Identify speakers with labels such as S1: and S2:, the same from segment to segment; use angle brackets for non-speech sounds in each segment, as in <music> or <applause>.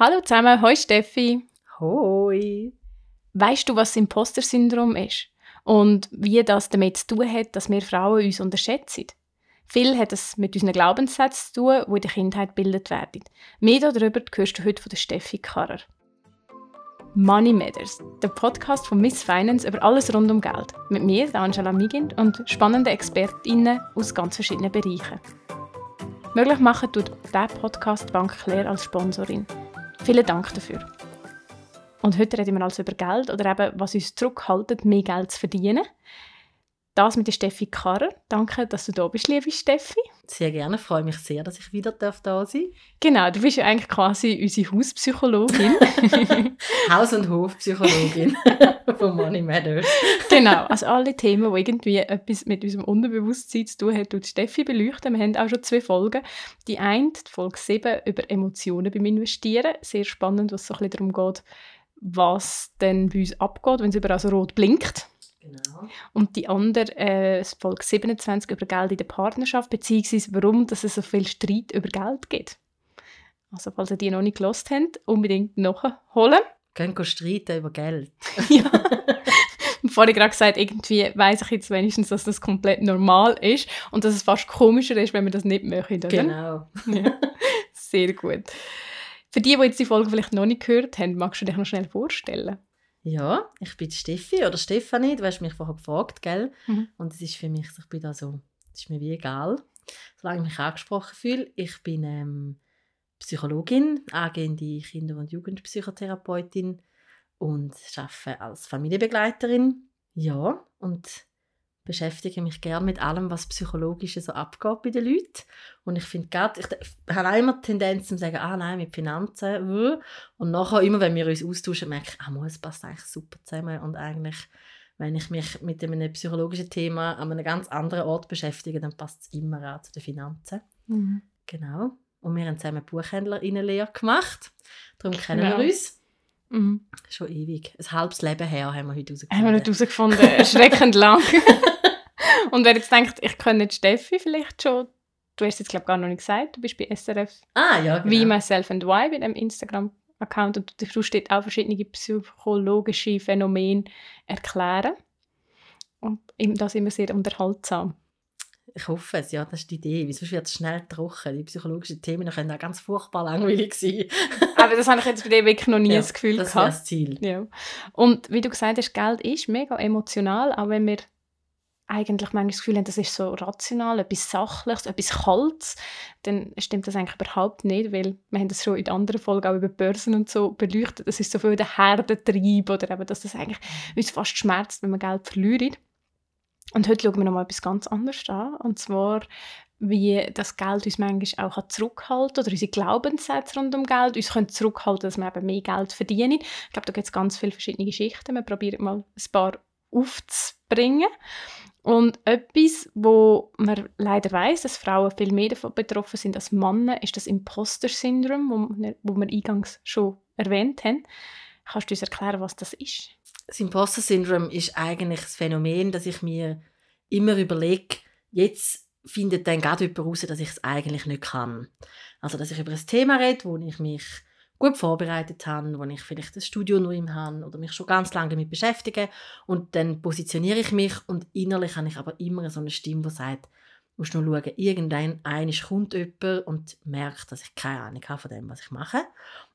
S1: Hallo zusammen, hoi Steffi.
S2: Hoi.
S1: Weißt du, was Imposter-Syndrom ist? Und wie das damit zu tun hat, dass wir Frauen uns unterschätzen? Viel hat es mit unseren Glaubenssätzen zu tun, die in der Kindheit gebildet werden. Mehr darüber hörst du heute von der Steffi Karrer. Money Matters, der Podcast von Miss Finance über alles rund um Geld. Mit mir, Angela Migind, und spannenden ExpertInnen aus ganz verschiedenen Bereichen. Möglich machen tut dieser Podcast Bank Claire als Sponsorin. Vielen Dank dafür. Und heute reden wir also über Geld oder eben, was uns zurückhaltet, mehr Geld zu verdienen. Das mit der Steffi Karrer. Danke, dass du da bist, liebe Steffi.
S2: Sehr gerne, ich freue mich sehr, dass ich wieder da sein darf.
S1: Genau, du bist ja eigentlich quasi unsere Hauspsychologin. <laughs>
S2: Haus- und Hofpsychologin <laughs> von Money Matters.
S1: genau, also alle Themen, die irgendwie etwas mit unserem Unterbewusstsein zu tun haben, tut Steffi beleuchten. Wir haben auch schon zwei Folgen. Die eine, die Folge 7, über Emotionen beim Investieren. Sehr spannend, was so ein bisschen darum geht, was denn bei uns abgeht, wenn es überall so rot blinkt. Genau. Und die andere, äh, Folge 27, über Geld in der Partnerschaft, beziehungsweise warum dass es so viel Streit über Geld gibt. Also, falls ihr die noch nicht gelost habt, unbedingt nachholen.
S2: Können streiten über Geld. <laughs>
S1: ja. Vorhin gerade gesagt, irgendwie weiß ich jetzt wenigstens, dass das komplett normal ist und dass es fast komischer ist, wenn wir das nicht möchten, oder?
S2: Genau.
S1: Ja. Sehr gut. Für die, die jetzt die Folge vielleicht noch nicht gehört haben, magst du dich noch schnell vorstellen?
S2: Ja, ich bin Steffi oder Stefanie, du hast mich vorher gefragt, gell? Mhm. Und es ist für mich, ich bin da so, es ist mir wie egal, solange ich mich angesprochen fühle. Ich bin ähm, Psychologin, angehende Kinder- und Jugendpsychotherapeutin und arbeite als Familienbegleiterin. Ja, und beschäftige mich gerne mit allem, was psychologisch so abgeht bei den Leuten. Und ich finde gerade, ich habe immer die Tendenz zu sagen, ah nein, mit Finanzen, und nachher immer, wenn wir uns austauschen, merke ich, ah, es passt eigentlich super zusammen und eigentlich, wenn ich mich mit einem psychologischen Thema an einem ganz anderen Ort beschäftige, dann passt es immer auch zu den Finanzen. Mhm. Genau. Und wir haben zusammen Buchhändlerinnenlehre gemacht. Darum kennen genau. wir uns. Mhm. Schon ewig. Ein halbes Leben her haben wir heute herausgefunden.
S1: Haben wir nicht herausgefunden. Erschreckend lang. <laughs> Und wer jetzt denkt, ich kenne nicht Steffi vielleicht schon, du hast jetzt glaube gar noch nicht gesagt, du bist bei SRF
S2: ah, ja, genau.
S1: wie Myself and Why bei dem Instagram-Account und du tust dort auch verschiedene psychologische Phänomene erklären. Und das immer sehr unterhaltsam.
S2: Ich hoffe es, ja, das ist die Idee. Weil sonst wird es schnell trocken. Die psychologischen Themen können auch ganz furchtbar langweilig sein. <laughs>
S1: Aber das habe ich jetzt bei dir wirklich noch nie
S2: ja,
S1: das Gefühl
S2: das
S1: gehabt.
S2: Das ist das Ziel.
S1: Ja. Und wie du gesagt hast, Geld ist mega emotional, auch wenn wir eigentlich manchmal das Gefühl haben, das ist so rational, etwas Sachliches, etwas Kaltes, dann stimmt das eigentlich überhaupt nicht, weil wir haben das schon in anderen Folgen auch über Börsen und so beleuchtet, das ist so viel der Herdentrieb oder eben, dass das eigentlich uns fast schmerzt, wenn wir Geld verlieren. Und heute schauen wir noch mal etwas ganz anderes an, und zwar wie das Geld uns manchmal auch zurückhalten kann oder unsere Glaubenssätze rund um Geld uns können zurückhalten, dass wir eben mehr Geld verdienen. Ich glaube, da gibt es ganz viele verschiedene Geschichten. Wir probieren mal ein paar aufzubringen. Und etwas, wo man leider weiß, dass Frauen viel mehr davon betroffen sind als Männer, ist das Imposter-Syndrom, wo, wir eingangs schon erwähnt haben. Kannst du uns erklären, was das ist?
S2: Das Imposter-Syndrom ist eigentlich das Phänomen, dass ich mir immer überlege, jetzt findet dann gerade jemand heraus, dass ich es eigentlich nicht kann. Also, dass ich über ein Thema rede, wo ich mich gut vorbereitet habe, wo ich vielleicht das Studio nur im habe oder mich schon ganz lange damit beschäftige und dann positioniere ich mich und innerlich habe ich aber immer so eine Stimme, die sagt, musst nur schauen, irgendein einisch kommt jemand und merkt, dass ich keine Ahnung habe von dem, was ich mache.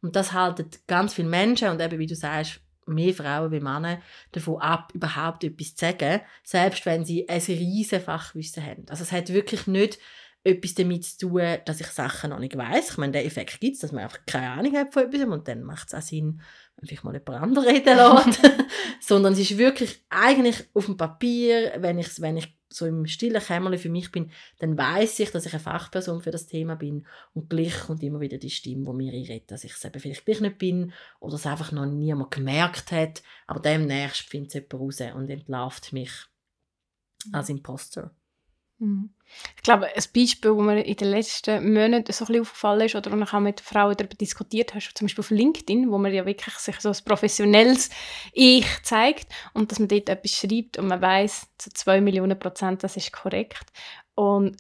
S2: Und das halten ganz viele Menschen und eben, wie du sagst, mehr Frauen wie Männer davon ab, überhaupt etwas zu sagen, selbst wenn sie ein riesiges Fachwissen haben. Also es hat wirklich nicht etwas damit zu tun, dass ich Sachen noch nicht weiß. Ich meine, der Effekt gibt es, dass man einfach keine Ahnung hat von etwas und dann macht es auch Sinn, wenn vielleicht mal jemand anderes reden lässt. <laughs> Sondern es ist wirklich eigentlich auf dem Papier, wenn ich, wenn ich so im stillen Kämmerchen für mich bin, dann weiß ich, dass ich eine Fachperson für das Thema bin und gleich kommt immer wieder die Stimme, die mir einredet, dass ich es eben vielleicht gleich nicht bin oder es einfach noch niemand gemerkt hat, aber demnächst findet es jemand raus und entlarvt mich als Imposter.
S1: Mhm. Ich glaube, ein Beispiel, das mir in den letzten Monaten so ein bisschen aufgefallen ist oder wo ich auch mit Frauen darüber diskutiert habe, zum Beispiel auf LinkedIn, wo man ja wirklich sich so ein professionelles Ich zeigt und dass man dort etwas schreibt und man weiß zu zwei Millionen Prozent, das ist korrekt. Und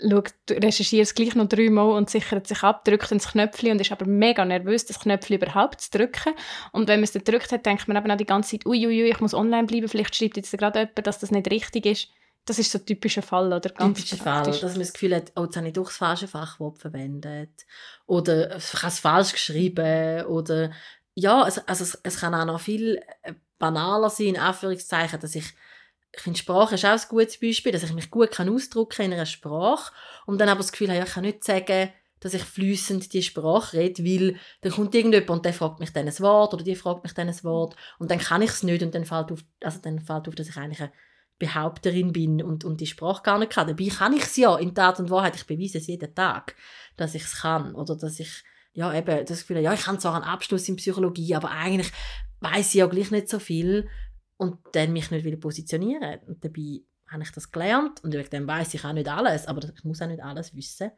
S1: schaut, recherchiert es gleich noch dreimal und sichert sich ab, drückt ins Knöpfchen und ist aber mega nervös, das Knöpfchen überhaupt zu drücken. Und wenn man es dann gedrückt hat, denkt man eben auch die ganze Zeit, uiuiui, ui, ich muss online bleiben, vielleicht schreibt jetzt gerade jemand, dass das nicht richtig ist. Das ist so ein typischer Fall, oder?
S2: Ganz typischer Fall, dass man das Gefühl hat, oh, jetzt habe ich doch das falsche Fachwort verwendet. Oder ich habe es falsch geschrieben. Oder ja, also, also es, es kann auch noch viel äh, banaler sein, in Anführungszeichen, dass ich ich finde, Sprache ist auch ein gutes Beispiel, dass ich mich gut kann ausdrücken in einer Sprache und dann aber das Gefühl habe, ich kann nicht sagen, dass ich flüssend die Sprache rede, weil dann kommt irgendjemand und der fragt mich dann ein Wort oder die fragt mich dann ein Wort und dann kann ich es nicht und dann fällt auf, also dann fällt auf, dass ich eigentlich eine Behaupterin bin und, und die Sprache gar nicht kann. Dabei kann ich es ja in Tat und Wahrheit. Ich beweise es jeden Tag, dass ich es kann. Oder dass ich, ja, eben, das Gefühl ja, ich habe zwar einen Abschluss in Psychologie, aber eigentlich weiß ich ja gleich nicht so viel und dann mich nicht wieder positionieren. Und dabei habe ich das gelernt und wegen dem weiß ich auch nicht alles, aber ich muss auch nicht alles wissen.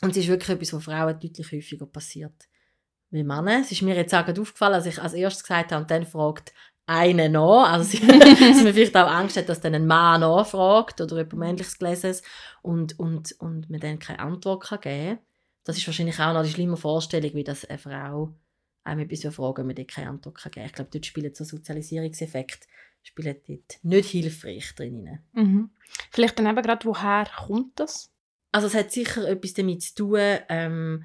S2: Und es ist wirklich etwas, was Frauen deutlich häufiger passiert wie Männer. Es ist mir jetzt auch aufgefallen, als ich als erstes gesagt habe und dann fragt einen noch. Also, dass <laughs> man vielleicht auch Angst hat, dass dann ein Mann nachfragt oder jemand Männliches gelesen und, und, und man dann keine Antwort kann geben kann. Das ist wahrscheinlich auch noch die schlimme Vorstellung, wie das eine Frau einem etwas fragen, man dort keine Antwort kann geben kann. Ich glaube, dort spielt so Sozialisierungseffekt spielt dort nicht hilfreich drin.
S1: Mhm. Vielleicht dann eben gerade, woher kommt das?
S2: Also es hat sicher etwas damit zu tun, ähm,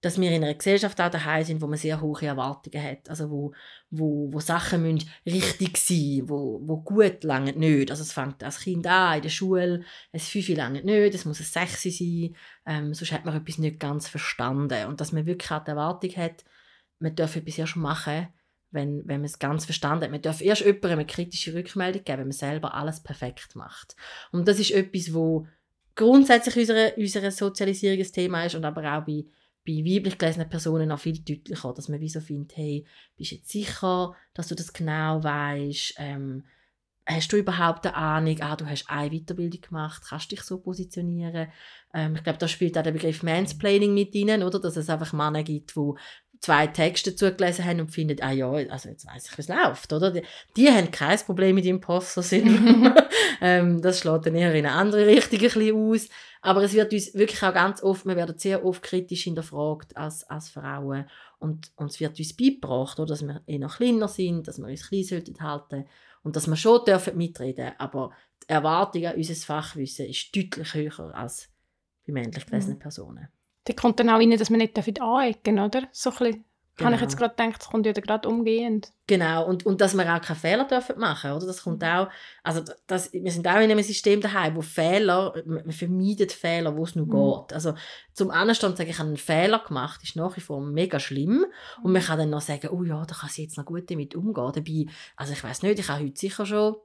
S2: dass wir in einer Gesellschaft auch daheim sind, wo man sehr hohe Erwartungen hat. Also wo, wo, wo Sachen müssen richtig sein wo, wo gut lange nicht. Also es fängt als Kind an, in der Schule, es fünf lange nicht, es muss ein sechs sein, ähm, sonst hat man etwas nicht ganz verstanden. Und dass man wirklich auch die Erwartung hat, man darf etwas schon machen, wenn, wenn man es ganz verstanden hat. Man darf erst jemandem eine kritische Rückmeldung geben, wenn man selber alles perfekt macht. Und das ist etwas, wo grundsätzlich unsere, unsere Sozialisierung ein Thema ist und aber auch bei bei weiblich gelesenen Personen noch viel deutlicher, dass man wie so findet, hey, bist du jetzt sicher, dass du das genau weißt? Ähm, hast du überhaupt eine Ahnung, ah, du hast eine Weiterbildung gemacht, kannst dich so positionieren? Ähm, ich glaube, da spielt auch der Begriff Mansplaining mit rein, oder? Dass es einfach Männer gibt, die zwei Texte zugelesen haben und finden, ah ja, also jetzt weiß ich, wie es läuft, oder? Die, die haben kein Problem mit Imposter-Syndrom. <laughs> ähm, das schlägt dann eher in eine andere Richtung ein bisschen aus. Aber es wird uns wirklich auch ganz oft, wir werden sehr oft kritisch hinterfragt als, als Frauen und, und es wird uns beigebracht, oder, dass wir eher kleiner sind, dass wir uns klein sollten halten und dass wir schon dürfen mitreden aber die Erwartung an unser Fachwissen ist deutlich höher als bei männlich gelesenen mhm. Personen.
S1: Da kommt dann auch rein, dass man nicht anecken oder? So ein bisschen Genau. Habe ich jetzt gerade gedacht, das kommt ja gerade umgehend.
S2: Genau, und, und dass wir auch keine Fehler dürfen machen oder? Das kommt auch, also das, wir sind auch in einem System daheim, wo Fehler, man vermeidet Fehler, wo es nur mhm. geht. Also zum Anstand sagen, ich habe einen Fehler gemacht, ist nach wie vor mega schlimm und man kann dann noch sagen, oh ja, da kann sie jetzt noch gut damit umgehen. Dabei, also ich weiß nicht, ich habe heute sicher schon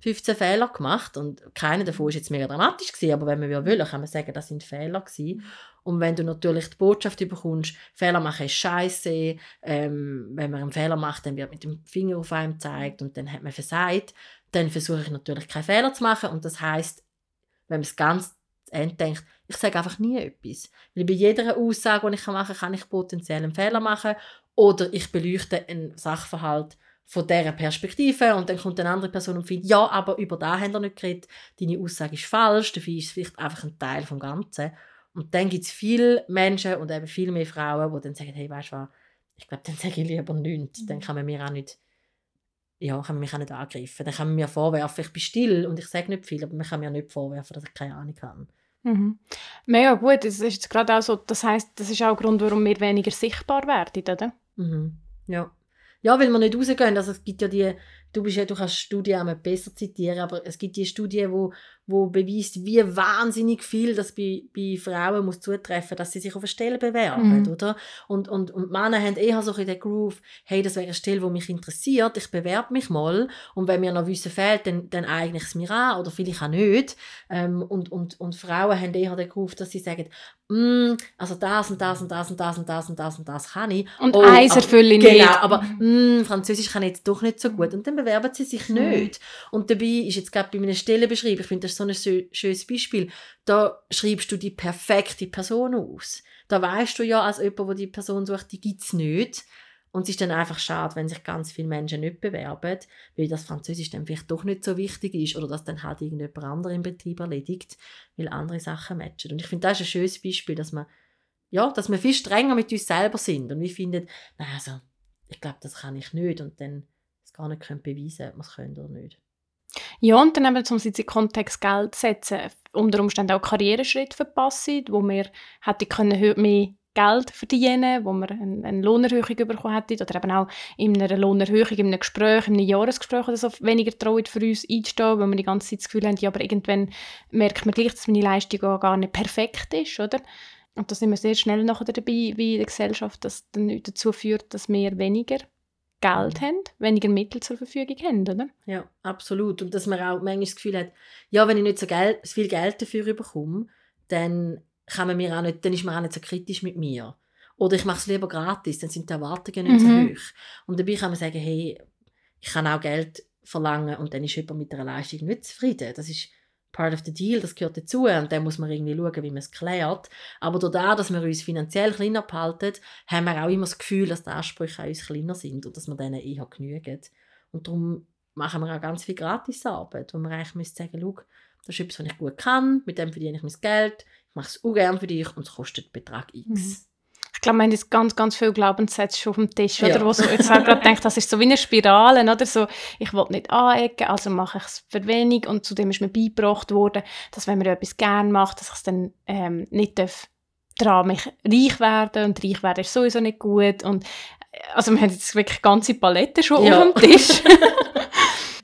S2: 15 Fehler gemacht und keiner davon ist jetzt mega dramatisch gewesen, aber wenn man will, kann man sagen, das sind Fehler gewesen. Und wenn du natürlich die Botschaft bekommst, Fehler machen ist scheiße, ähm, wenn man einen Fehler macht, dann wird mit dem Finger auf einem gezeigt und dann hat man versagt, dann versuche ich natürlich keine Fehler zu machen und das heißt, wenn man es ganz denkt, ich sage einfach nie etwas. Weil bei jeder Aussage, die ich machen kann, kann ich potenziell einen Fehler machen oder ich beleuchte einen Sachverhalt von dieser Perspektive und dann kommt eine andere Person und findet, ja, aber über da haben wir nicht geredet, deine Aussage ist falsch, dafür ist es vielleicht einfach ein Teil vom Ganzen. Und dann gibt es viele Menschen und eben viel mehr Frauen, die dann sagen, hey, weißt du was, ich glaube, dann sage ich lieber nichts. Mhm. Dann kann man mir auch nicht, ja, kann man mich auch nicht angreifen. Dann kann man mir vorwerfen, ich bin still und ich sage nicht viel, aber man kann mir nicht vorwerfen, dass ich keine Ahnung habe.
S1: Mhm. Mega gut, das ist jetzt gerade auch so, das heißt, das ist auch ein Grund, warum wir weniger sichtbar werden, oder?
S2: Mhm. Ja. Ja, weil wir nicht rausgehen. Also es gibt ja die, du, bist ja, du kannst Studien auch besser zitieren, aber es gibt die Studie, wo, wo beweist, wie wahnsinnig viel das bei, bei Frauen muss zutreffen, dass sie sich auf eine Stelle bewerben, mhm. oder? Und, und, und Männer haben eher so in den Groove, hey, das wäre eine Stelle, die mich interessiert, ich bewerbe mich mal und wenn mir noch Wissen fehlt, dann, dann eigne ich es mir an oder vielleicht auch nicht. Ähm, und, und, und Frauen haben eher den Groove, dass sie sagen, mm, also das und das und das und das und das und das und das kann ich.
S1: Und oh, eins erfülle ich
S2: genau, nicht. Genau, aber mm, Französisch kann ich jetzt doch nicht so gut. Und dann bewerben sie sich mhm. nicht. Und dabei ist jetzt gerade bei meiner Stelle beschrieben, ich finde das so ein schönes Beispiel, da schreibst du die perfekte Person aus. Da weißt du ja, als jemand, der die Person sucht, die gibt es nicht. Und es ist dann einfach schade, wenn sich ganz viele Menschen nicht bewerben, weil das Französisch dann vielleicht doch nicht so wichtig ist oder dass dann halt irgendjemand anderes im Betrieb erledigt, weil andere Sachen matchen. Und ich finde, das ist ein schönes Beispiel, dass man, ja, dass wir viel strenger mit uns selber sind und wir finden, nein, also, ich glaube, das kann ich nicht und dann es gar nicht können beweisen, ob man es können oder nicht.
S1: Ja, und dann eben, um in den Kontext Geld zu setzen, unter Umständen auch Karriereschritt verpassen, wo wir hätte können mehr Geld verdienen, wo wir eine, Lohnerhöhung bekommen hätten oder eben auch in einer Lohnerhöhung, in einem Gespräch, in einem Jahresgespräch oder so weniger trauen für uns einzustehen, weil wir die ganze Zeit das Gefühl haben, ja, aber irgendwann merkt man gleich, dass meine Leistung auch gar nicht perfekt ist, oder? Und da sind wir sehr schnell nachher dabei, wie in der Gesellschaft, das dann dazu führt, dass wir weniger Geld haben, weniger Mittel zur Verfügung haben, oder?
S2: Ja, absolut. Und dass man auch manchmal das Gefühl hat, ja, wenn ich nicht so, Geld, so viel Geld dafür bekomme, dann kann man mir auch nicht, dann ist man auch nicht so kritisch mit mir. Oder ich mache es lieber gratis, dann sind die Erwartungen nicht mhm. so hoch. Und dabei kann man sagen, hey, ich kann auch Geld verlangen und dann ist jemand mit einer Leistung nicht zufrieden. Das ist part of the deal, das gehört dazu und dann muss man irgendwie schauen, wie man es klärt. Aber dadurch, dass wir uns finanziell kleiner behalten, haben wir auch immer das Gefühl, dass die Ansprüche an uns kleiner sind und dass wir denen eher genügen. Und darum machen wir auch ganz viel Gratisarbeit, wo man eigentlich müsste sagen, schau, das ist etwas, was ich gut kann, mit dem verdiene ich mein Geld, mache es auch gerne für dich und es kostet Betrag X. Mhm.
S1: Ich glaube, wir haben jetzt ganz, ganz viele Glaubenssätze schon auf dem Tisch, ja. oder? Wo so, jetzt auch gerade denkt, das ist so wie eine Spirale, oder? So, ich will nicht anecken, also mache ich es für wenig und zudem ist mir beigebracht worden, dass wenn man etwas gerne macht, dass ich es dann ähm, nicht darf, daran mich reich werden und reich werden ist sowieso nicht gut und äh, also wir haben jetzt wirklich ganze Palette schon ja. auf dem Tisch. <laughs>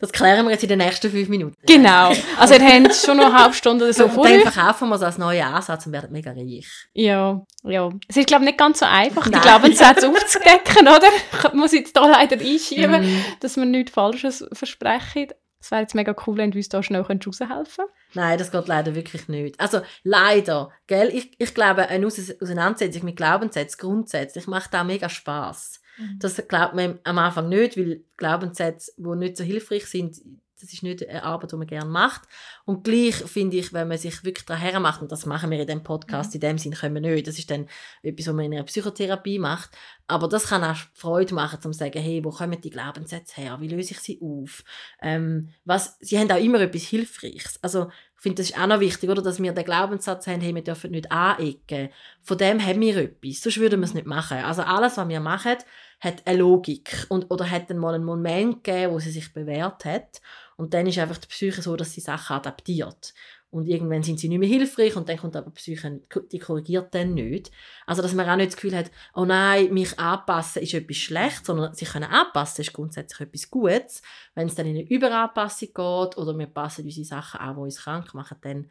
S2: Das klären wir jetzt in den nächsten fünf Minuten.
S1: Genau. Also ihr habt schon noch eine halbe Stunde oder so <laughs>
S2: vor Dann verkaufen wir es als neuen Ansatz und werden mega reich.
S1: Ja, ja. Es ist, glaube ich, nicht ganz so einfach, Nein. die Glaubenssätze <laughs> aufzudecken, oder? <laughs> Ich muss jetzt da leider einschieben, mm. dass wir nichts Falsches versprechen. Es wäre jetzt mega cool, wenn du uns da schnell raushelfen könntest.
S2: Nein, das geht leider wirklich nicht. Also leider, gell? Ich, ich glaube, eine Auseinandersetzung mit Glaubenssätzen grundsätzlich macht auch mega Spaß. Mhm. Das glaubt man am Anfang nicht, weil Glaubenssätze, die nicht so hilfreich sind, das ist nicht eine Arbeit, die man gerne macht. Und gleich finde ich, wenn man sich wirklich daher macht, und das machen wir in dem Podcast, mhm. in dem Sinn können wir nicht, das ist dann etwas, was man in einer Psychotherapie macht, aber das kann auch Freude machen, um zu sagen, hey, wo kommen die Glaubenssätze her, wie löse ich sie auf, ähm, was, sie haben auch immer etwas Hilfreiches. Also ich finde, das ist auch noch wichtig, oder, dass wir den Glaubenssatz haben, hey, wir dürfen nicht anecken. Von dem haben wir etwas, sonst würden wir es nicht machen. Also alles, was wir machen, hat eine Logik und, oder hat dann mal einen Moment gegeben, wo sie sich bewährt hat. Und dann ist einfach die Psyche so, dass sie Sachen adaptiert. Und irgendwann sind sie nicht mehr hilfreich und dann kommt aber Psyche, die korrigiert dann nicht. Also, dass man auch nicht das Gefühl hat, oh nein, mich anpassen ist etwas schlecht, sondern sich können anpassen ist grundsätzlich etwas Gutes. Wenn es dann in eine Überanpassung geht oder wir passen unsere Sachen an, die uns krank machen, dann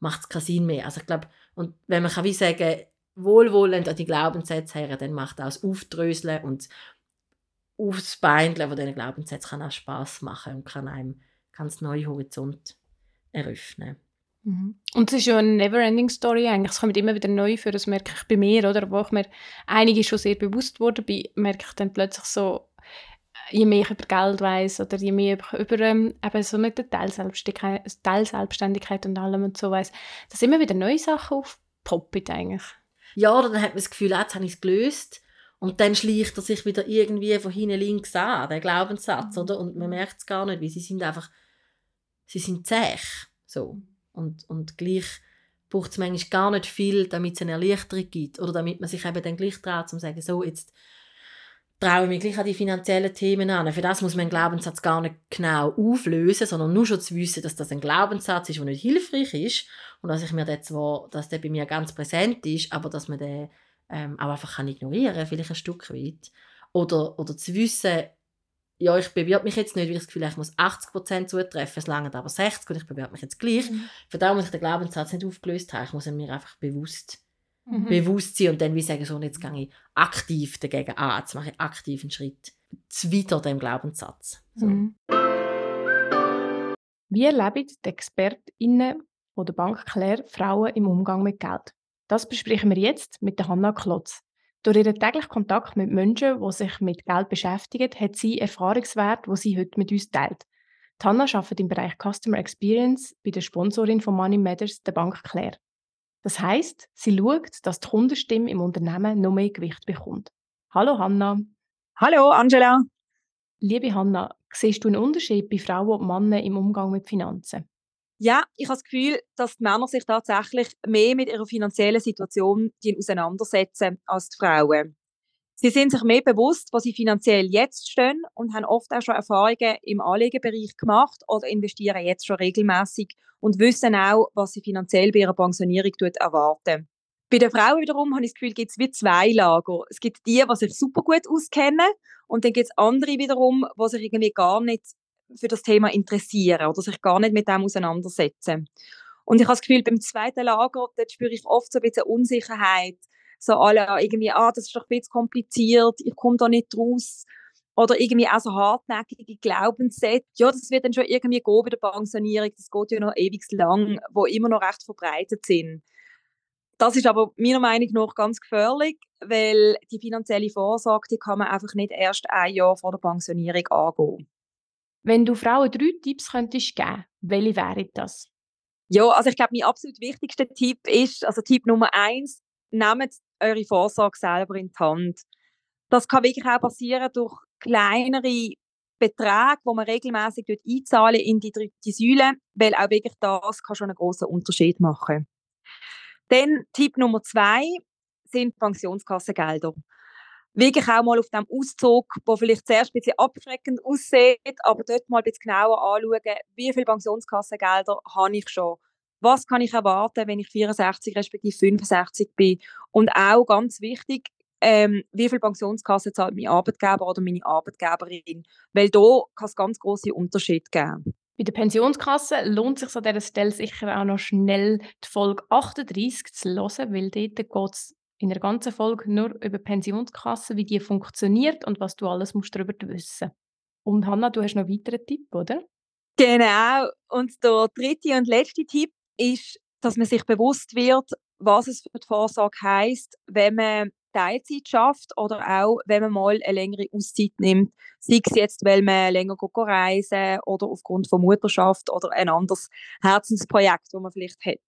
S2: macht es keinen Sinn mehr. Also ich glaube, und wenn man kann wie sagen, wohlwollend an die Glaubenssätze her, dann macht auch das Aufdröseln und aufs Beindeln von diesen Glaubenssätzen kann auch Spass machen und kann einem ganz neue Horizont eröffnen.
S1: Mhm. Und es ist ja eine Neverending Story eigentlich. Es kommt immer wieder neu für, das merke ich bei mir, oder? Wo ich mir einige schon sehr bewusst wurde, bin, merke ich dann plötzlich so, je mehr ich über Geld weiß oder je mehr ich über ähm, eben so mit der Teilselbstständigkeit, Teilselbstständigkeit und allem und so weiß, dass immer wieder neue Sachen aufpoppen eigentlich.
S2: Ja, oder dann hat man das Gefühl, jetzt habe ich es gelöst. Und dann schleicht er sich wieder irgendwie von hinten links an, der Glaubenssatz, mhm. oder? Und man merkt es gar nicht, weil sie sind einfach, sie sind zäh. So. Und, und gleich braucht es manchmal gar nicht viel, damit es eine Erleichterung gibt. Oder damit man sich eben dann gleich traut, um zu sagen, so, jetzt traue ich mich gleich an die finanziellen Themen an. Für das muss man einen Glaubenssatz gar nicht genau auflösen, sondern nur schon zu wissen, dass das ein Glaubenssatz ist, der nicht hilfreich ist und dass ich mir den zwar, dass der bei mir ganz präsent ist, aber dass man den ähm, auch einfach kann ignorieren kann, vielleicht ein Stück weit. Oder, oder zu wissen, ja, ich bewirbe mich jetzt nicht, weil ich das Gefühl habe, ich muss 80% zutreffen, es langt aber 60 und ich bewerbe mich jetzt gleich. Mhm. Von daher muss ich den Glaubenssatz nicht aufgelöst haben, ich muss mir einfach bewusst mhm. bewusst sein und dann wie sagen, so, jetzt gehe ich aktiv dagegen an, jetzt mache ich aktiv einen Schritt weiter dem Glaubenssatz. So. Mhm.
S1: Wie erleben die ExpertInnen von der Bank Claire Frauen im Umgang mit Geld? Das besprechen wir jetzt mit der Hanna Klotz. Durch ihren täglichen Kontakt mit Menschen, die sich mit Geld beschäftigen, hat sie Erfahrungswert, wo sie heute mit uns teilt. Die Hanna arbeitet im Bereich Customer Experience bei der Sponsorin von Money Matters, der Bank Claire. Das heißt, sie schaut, dass die Kundenstimme im Unternehmen noch mehr Gewicht bekommt. Hallo Hanna.
S3: Hallo, Angela.
S1: Liebe Hanna, siehst du einen Unterschied bei Frauen und Männern im Umgang mit Finanzen?
S3: Ja, ich habe das Gefühl, dass die Männer sich tatsächlich mehr mit ihrer finanziellen Situation auseinandersetzen als die Frauen. Sie sind sich mehr bewusst, was sie finanziell jetzt stehen und haben oft auch schon Erfahrungen im Anlegebereich gemacht oder investieren jetzt schon regelmäßig und wissen auch, was sie finanziell bei ihrer Pensionierung erwarten. Bei den Frauen wiederum habe ich das Gefühl, gibt es wie zwei Lager. Es gibt die, die sich super gut auskennen und dann gibt es andere wiederum, die sich irgendwie gar nicht für das Thema interessieren oder sich gar nicht mit dem auseinandersetzen. Und ich habe das Gefühl, beim zweiten Lager, dort spüre ich oft so ein bisschen Unsicherheit. So alle irgendwie, ah, das ist doch ein bisschen kompliziert, ich komme da nicht raus. Oder irgendwie auch so hartnäckige Glaubenssätze. Ja, das wird dann schon irgendwie gehen bei der Pensionierung, das geht ja noch ewig lang, wo immer noch recht verbreitet sind. Das ist aber meiner Meinung nach ganz gefährlich, weil die finanzielle Vorsorge die kann man einfach nicht erst ein Jahr vor der Pensionierung angehen.
S1: Wenn du Frauen drei Tipps könntest geben, welche wären das?
S3: Ja, also ich glaube, mein absolut wichtigster Tipp ist, also Tipp Nummer eins, nehmt eure Vorsorge selber in die Hand. Das kann wirklich auch passieren durch kleinere Beträge, die man regelmäßig einzahlen in die dritte Säule, weil auch wirklich das kann schon einen großen Unterschied machen. Dann Tipp Nummer zwei sind Pensionskassengelder. Wirklich auch mal auf dem Auszug, der vielleicht zuerst ein bisschen abschreckend aussieht, aber dort mal ein bisschen genauer anschauen, wie viele Pensionskassengelder habe ich schon. Was kann ich erwarten, wenn ich 64 respektive 65 bin? Und auch ganz wichtig, ähm, wie viel Pensionskasse zahlt mein Arbeitgeber oder meine Arbeitgeberin? Weil da kann es ganz große Unterschiede geben.
S1: Bei der Pensionskasse lohnt es sich an dieser Stelle sicher auch noch schnell die Folge 38 zu hören, weil dort geht es in der ganzen Folge nur über die Pensionskasse, wie die funktioniert und was du alles musst darüber wissen Und Hanna, du hast noch einen weiteren Tipp, oder?
S3: Genau. Und der dritte und letzte Tipp ist, dass man sich bewusst wird, was es für die Vorsorge heisst, wenn man Teilzeit schafft oder auch, wenn man mal eine längere Auszeit nimmt, sei es jetzt, weil man länger reisen oder aufgrund von Mutterschaft oder ein anderes Herzensprojekt, das man vielleicht hat.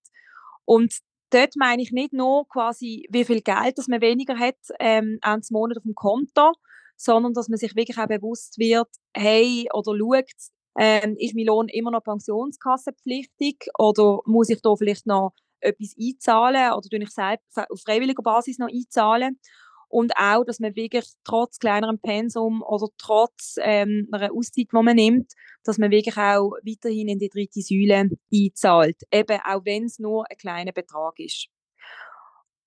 S3: Und dort meine ich nicht nur quasi, wie viel Geld das man weniger hat ähm, Ende Monat auf dem Konto, sondern dass man sich wirklich auch bewusst wird, hey, oder schaut, ähm, ist mein Lohn immer noch pensionskassenpflichtig oder muss ich da vielleicht noch etwas einzahlen oder tue ich selbst auf freiwilliger Basis noch einzahlen. Und auch, dass man wirklich trotz kleinerem Pensum oder trotz ähm, einer Auszeit, die man nimmt, dass man wirklich auch weiterhin in die dritte Säule einzahlt. Eben auch wenn es nur ein kleiner Betrag ist.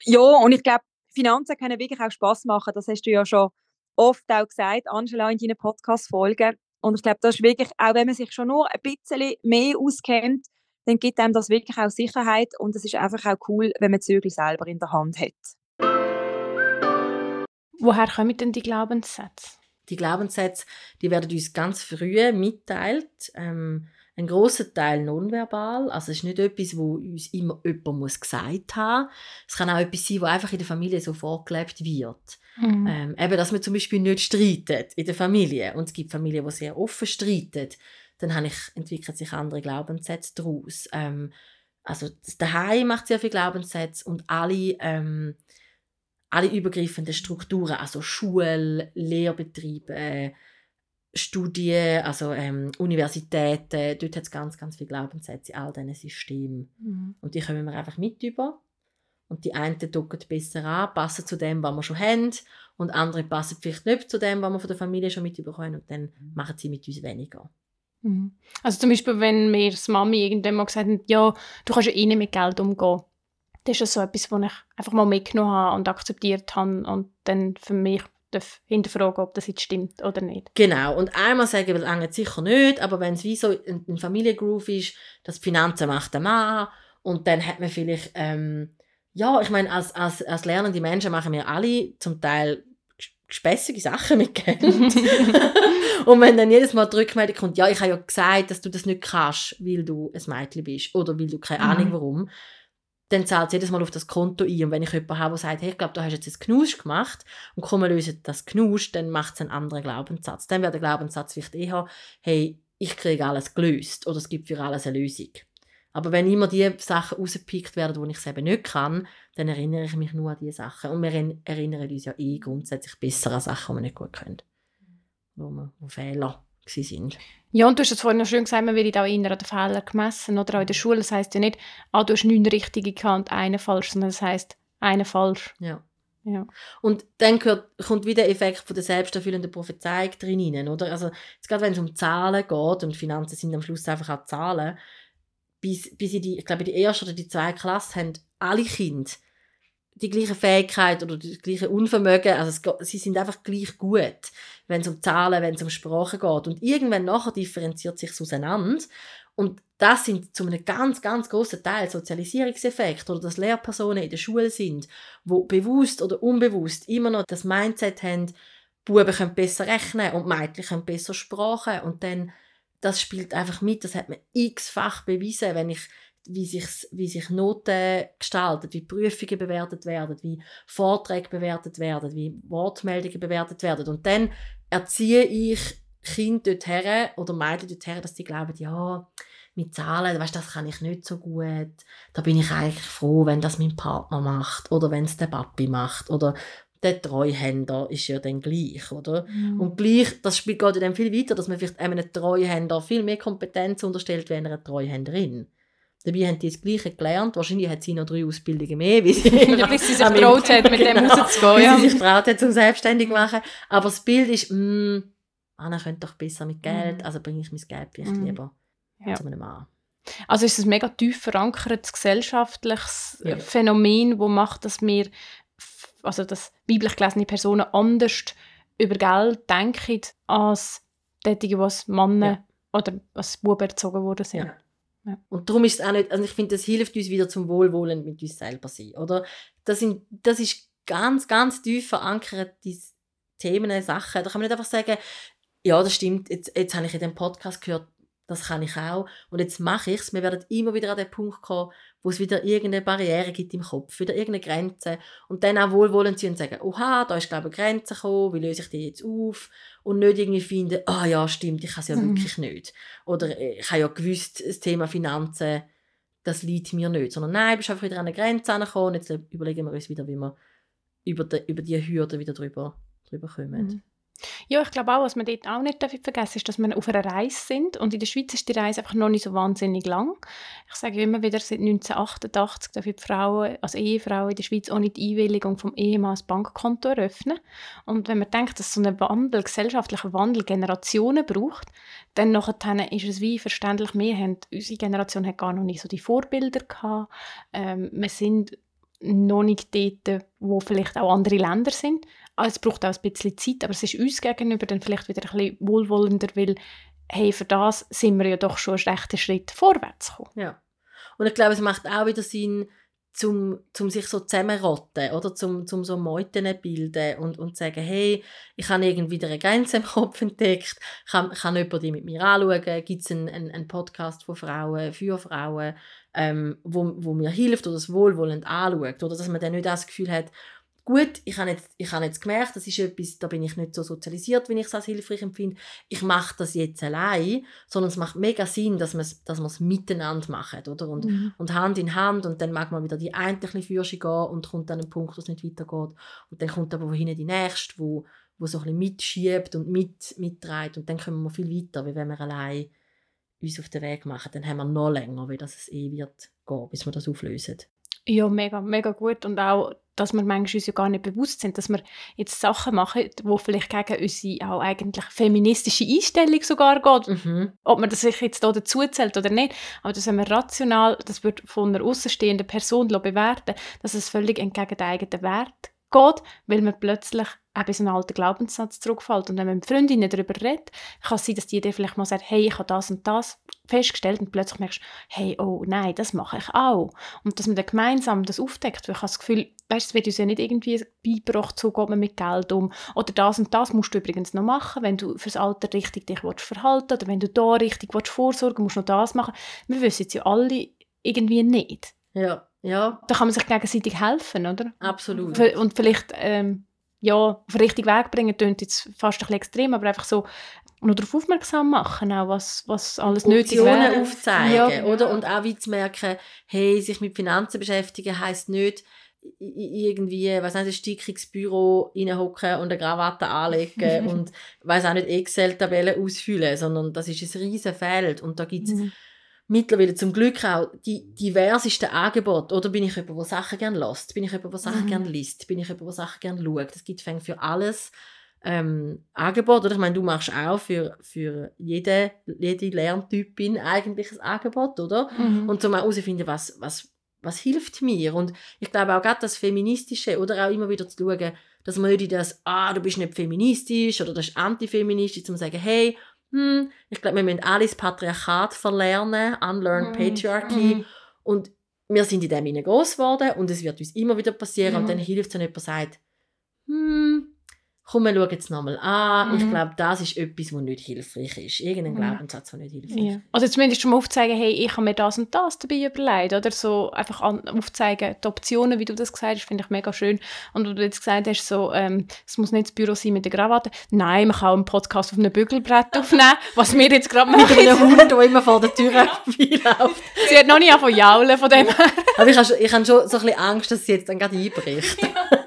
S3: Ja, und ich glaube, Finanzen können wirklich auch Spaß machen. Das hast du ja schon oft auch gesagt, Angela, in deinen Podcast-Folgen. Und ich glaube, das ist wirklich, auch wenn man sich schon nur ein bisschen mehr auskennt, dann gibt einem das wirklich auch Sicherheit und es ist einfach auch cool, wenn man Zügel selber in der Hand hat.
S1: Woher kommen denn die Glaubenssätze?
S2: Die Glaubenssätze, die werden uns ganz früh mitteilt. Ähm, ein großer Teil nonverbal. Also es ist nicht etwas, wo uns immer jemand muss gesagt haben. Es kann auch etwas sein, wo einfach in der Familie so vorgelebt wird. Mhm. Ähm, eben, dass man zum Beispiel nicht streitet in der Familie. Und es gibt Familien, die sehr offen streiten dann habe ich, entwickelt sich andere Glaubenssätze daraus. Ähm, also das Daheim macht sehr viele Glaubenssätze und alle, ähm, alle übergreifenden Strukturen, also Schule, Lehrbetriebe, äh, Studien, also ähm, Universitäten, dort hat es ganz, ganz viele Glaubenssätze in all diesen Systemen. Mhm. Und die kommen wir einfach mit über. Und die einen drücken besser an, passen zu dem, was wir schon haben. Und andere passen vielleicht nicht zu dem, was wir von der Familie schon mitbekommen. Und dann mhm. machen sie mit uns weniger.
S1: Mhm. Also zum Beispiel, wenn mir das Mami irgendwann mal gesagt hat, ja, du kannst ja eh nicht mit Geld umgehen. Das ist ja so etwas, was ich einfach mal mitgenommen habe und akzeptiert habe und dann für mich darf hinterfragen, ob das jetzt stimmt oder nicht.
S2: Genau. Und einmal sagen wir lange sicher nicht, aber wenn es wie so ein, ein Familiengroove ist, dass Finanzen macht der Mann und dann hat man vielleicht, ähm, ja, ich meine, als, als, als lernende Menschen machen wir alle zum Teil spässige Sachen mit Geld. <laughs> <laughs> und wenn dann jedes Mal die Rückmeldung kommt, ja, ich habe ja gesagt, dass du das nicht kannst, weil du ein Mädchen bist oder weil du keine mhm. Ahnung warum, dann zahlt es jedes Mal auf das Konto ein. Und wenn ich jemanden habe, der sagt, hey, ich glaube, du hast jetzt ein Knusch gemacht und komm, wir lösen das Knusch, dann macht es einen anderen Glaubenssatz. Dann wäre der Glaubenssatz vielleicht eher, hey, ich kriege alles gelöst oder es gibt für alles eine Lösung. Aber wenn immer die Sachen rausgepickt werden, die ich eben nicht kann, dann erinnere ich mich nur an diese Sachen. Und wir erinnern uns ja eh grundsätzlich besser an Sachen, die wir nicht gut können. wo, wir, Fehler sind.
S1: Ja, und du hast es vorhin noch schön gesagt, man wird auch eher an den Fehlern gemessen. Oder auch in der Schule, das heisst ja nicht, ah, du hast neun richtige gehabt und eine falsch, sondern das heisst, eine falsch.
S2: Ja.
S1: Ja.
S2: Und dann gehört, kommt wieder der Effekt von der selbsterfüllenden Prophezeiung drin hinein, oder? Also, jetzt gerade wenn es um Zahlen geht, und Finanzen sind am Schluss einfach auch Zahlen, bis, bis in die, ich glaube, die erste oder die zweite Klasse haben alle Kinder die gleiche Fähigkeit oder das gleiche Unvermögen, also es, sie sind einfach gleich gut, wenn es um Zahlen, wenn es um Sprache geht. Und irgendwann nachher differenziert sich auseinander. Und das sind zu einem ganz, ganz großen Teil Sozialisierungseffekte oder dass Lehrpersonen in der Schule sind, wo bewusst oder unbewusst immer noch das Mindset haben, Buben können besser rechnen und Mädchen können besser Sprache und dann das spielt einfach mit, das hat man x-fach bewiesen, wenn ich wie sich, wie sich Noten gestalten, wie Prüfungen bewertet werden, wie Vorträge bewertet werden, wie Wortmeldungen bewertet werden. Und dann erziehe ich Kinder dorthin oder Mädchen dorthin, dass sie glauben, ja, mit Zahlen, weißt, das kann ich nicht so gut. Da bin ich eigentlich froh, wenn das mein Partner macht oder wenn es der Papi macht oder der Treuhänder ist ja dann gleich, oder? Mhm. Und gleich, das spielt geht dann viel weiter, dass man vielleicht einem Treuhänder viel mehr Kompetenz unterstellt wie einer Treuhänderin. Dabei haben die das Gleiche gelernt. Wahrscheinlich hat sie noch drei Ausbildungen mehr, wie sie, <laughs>
S1: ja, bis sie sich getraut hat, mit <laughs> genau, dem rauszugehen.
S2: Ja. Bis sie sich getraut hat, zum selbstständig machen. Aber das Bild ist, mh, mm, Anna könnte doch besser mit Geld, mm. also bringe ich mein Geld vielleicht mm. lieber ja. zu einem Mann.
S1: Also ist es ein mega tief verankertes gesellschaftliches ja. Phänomen, das macht, dass wir, also dass weiblich gelesene Personen anders über Geld denken, als diejenigen, die Männer ja. oder als Buben erzogen worden sind. Ja.
S2: Und darum ist es auch nicht, also ich finde, das hilft uns wieder zum Wohlwollen mit uns selber sein, oder? Das, sind, das ist ganz, ganz tief verankert, diese Themen, Sachen. Da kann man nicht einfach sagen, ja, das stimmt, jetzt, jetzt habe ich in dem Podcast gehört, das kann ich auch. Und jetzt mache ich es. Wir werden immer wieder an den Punkt kommen, wo es wieder irgendeine Barriere gibt im Kopf, wieder irgendeine Grenze. Und dann auch wohlwollend sein und sagen, oha, da ist glaube ich eine Grenze gekommen, wie löse ich die jetzt auf? Und nicht irgendwie finden, ah ja, stimmt, ich kann es ja mhm. wirklich nicht. Oder äh, ich habe ja gewusst, das Thema Finanzen, das liegt mir nicht. Sondern nein, du bist einfach wieder an eine Grenze angekommen und jetzt überlegen wir uns wieder, wie wir über die, über die Hürde wieder drüber, drüber kommen. Mhm.
S1: Ja, ich glaube auch, was man dort auch nicht vergessen darf, ist, dass wir auf einer Reise sind und in der Schweiz ist die Reise einfach noch nicht so wahnsinnig lang. Ich sage immer wieder, seit 1988 dürfen die Frauen, als Ehefrauen in der Schweiz ohne die Einwilligung vom Ehemann ein Bankkonto eröffnen. Und wenn man denkt, dass so ein Wandel, gesellschaftlicher Wandel Generationen braucht, dann nachher ist es wie verständlich, wir haben, unsere Generation hat gar noch nicht so die Vorbilder gehabt. Ähm, wir sind noch nicht dort, wo vielleicht auch andere Länder sind. Also es braucht auch ein bisschen Zeit, aber es ist uns gegenüber dann vielleicht wieder ein bisschen wohlwollender, weil hey, für das sind wir ja doch schon einen rechten Schritt vorwärts gekommen.
S2: Ja. Und ich glaube, es macht auch wieder Sinn, zum, zum sich so zusammenrotten oder zum, zum so Meuten bilden und, und sagen, hey, ich habe irgendwie eine Grenze im Kopf entdeckt, kann, kann jemand die mit mir anschauen, gibt es einen, einen, einen Podcast von Frauen, für Frauen, ähm, wo, wo mir hilft oder das wohlwollend anschaut oder dass man dann nicht das Gefühl hat, gut, ich habe jetzt, ich habe jetzt gemerkt, das ist etwas, da bin ich nicht so sozialisiert, wie ich es als hilfreich empfinde. Ich mache das jetzt allein, sondern es macht mega Sinn, dass man es dass man's miteinander macht, oder? Und, mhm. und Hand in Hand und dann mag man wieder die eine Führung gehen und kommt dann ein Punkt, wo es nicht weitergeht. Und dann kommt aber wohin die nächste, wo, wo so ein bisschen mitschiebt und mit, mitträgt und dann kommen wir viel weiter, wie wenn wir allein uns auf den Weg machen, dann haben wir noch länger, wie das es eh wird gehen, bis wir das auflösen.
S1: Ja, mega, mega gut. Und auch, dass wir manchmal uns ja gar nicht bewusst sind, dass wir jetzt Sachen machen, die vielleicht gegen unsere auch eigentlich feministische Einstellung sogar geht. Mhm. Ob man das sich jetzt hier dazu zählt oder nicht. Aber das wenn wir rational, das wird von einer außenstehenden Person bewerten, dass es völlig entgegen den eigenen Wert geht, weil man plötzlich eben so einen alten Glaubenssatz zurückfällt. Und wenn man mit Freundinnen darüber redet, kann es sein, dass die dir vielleicht mal sagt, hey, ich habe das und das festgestellt und plötzlich merkst hey, oh nein, das mache ich auch. Und dass man dann gemeinsam das aufdeckt, weil ich habe das Gefühl, weißt, es wird uns ja nicht irgendwie beigebracht, so geht man mit Geld um. Oder das und das musst du übrigens noch machen, wenn du fürs Alter richtig dich verhalten oder wenn du da richtig vorsorgen musst du noch das machen. Wir wissen es ja alle irgendwie nicht.
S2: Ja. Ja.
S1: Da kann man sich gegenseitig helfen, oder?
S2: Absolut.
S1: Und vielleicht ähm, ja, auf den richtigen Weg bringen, klingt jetzt fast ein bisschen extrem, aber einfach so nur darauf aufmerksam machen, auch was, was alles nötig wäre.
S2: aufzeigen, ja. oder? Und auch wie zu merken, hey, sich mit Finanzen beschäftigen heisst nicht, irgendwie, was nicht, ein stickiges Büro reinhocken und eine Krawatte anlegen <laughs> und weiß auch nicht Excel-Tabellen ausfüllen, sondern das ist ein riesen Feld und da gibt es mhm. Mittlerweile zum Glück auch die diversesten Angebote. Oder bin ich jemand, der Sachen gerne lässt? Bin ich jemand, der Sachen mhm. gerne liest? Bin ich jemand, der Sachen gerne schaut? Es gibt für alles ähm, Angebot. Oder ich meine, du machst auch für, für jede, jede Lerntypin eigentlich ein Angebot, oder? Mhm. Und zum herauszufinden, was, was was hilft mir? Und ich glaube auch gerade das Feministische oder auch immer wieder zu schauen, dass man nicht in das, ah, du bist nicht feministisch oder das ist antifeministisch, zu sagen, hey, hm, ich glaube, wir müssen alles Patriarchat verlernen, unlearn mhm. Patriarchy. Mhm. Und wir sind in dem groß geworden und es wird uns immer wieder passieren. Mhm. Und dann hilft es, wenn jemand sagt, hm, komm, wir schauen jetzt nochmal an. Mhm. Ich glaube, das ist etwas, was nicht hilfreich ist. Irgendein. Glaubenssatz, der nicht hilfreich
S1: ja. Also zumindest schon mal aufzeigen, hey, ich habe mir das und das dabei überlegt. Oder so einfach aufzeigen, die Optionen, wie du das gesagt hast, finde ich mega schön. Und du jetzt gesagt hast, so, ähm, es muss nicht das Büro sein mit der Krawatte. Nein, man kann auch einen Podcast auf einem Bügelbrett <laughs> aufnehmen, was wir jetzt gerade.
S2: Mit einem Hund, der immer vor der Tür <laughs> <laughs> vorbeiläuft.
S1: sie hat noch nicht angefangen jaulen von dem her.
S2: Aber ich habe, schon, ich habe schon so ein bisschen Angst, dass sie jetzt dann gerade einbricht. Ja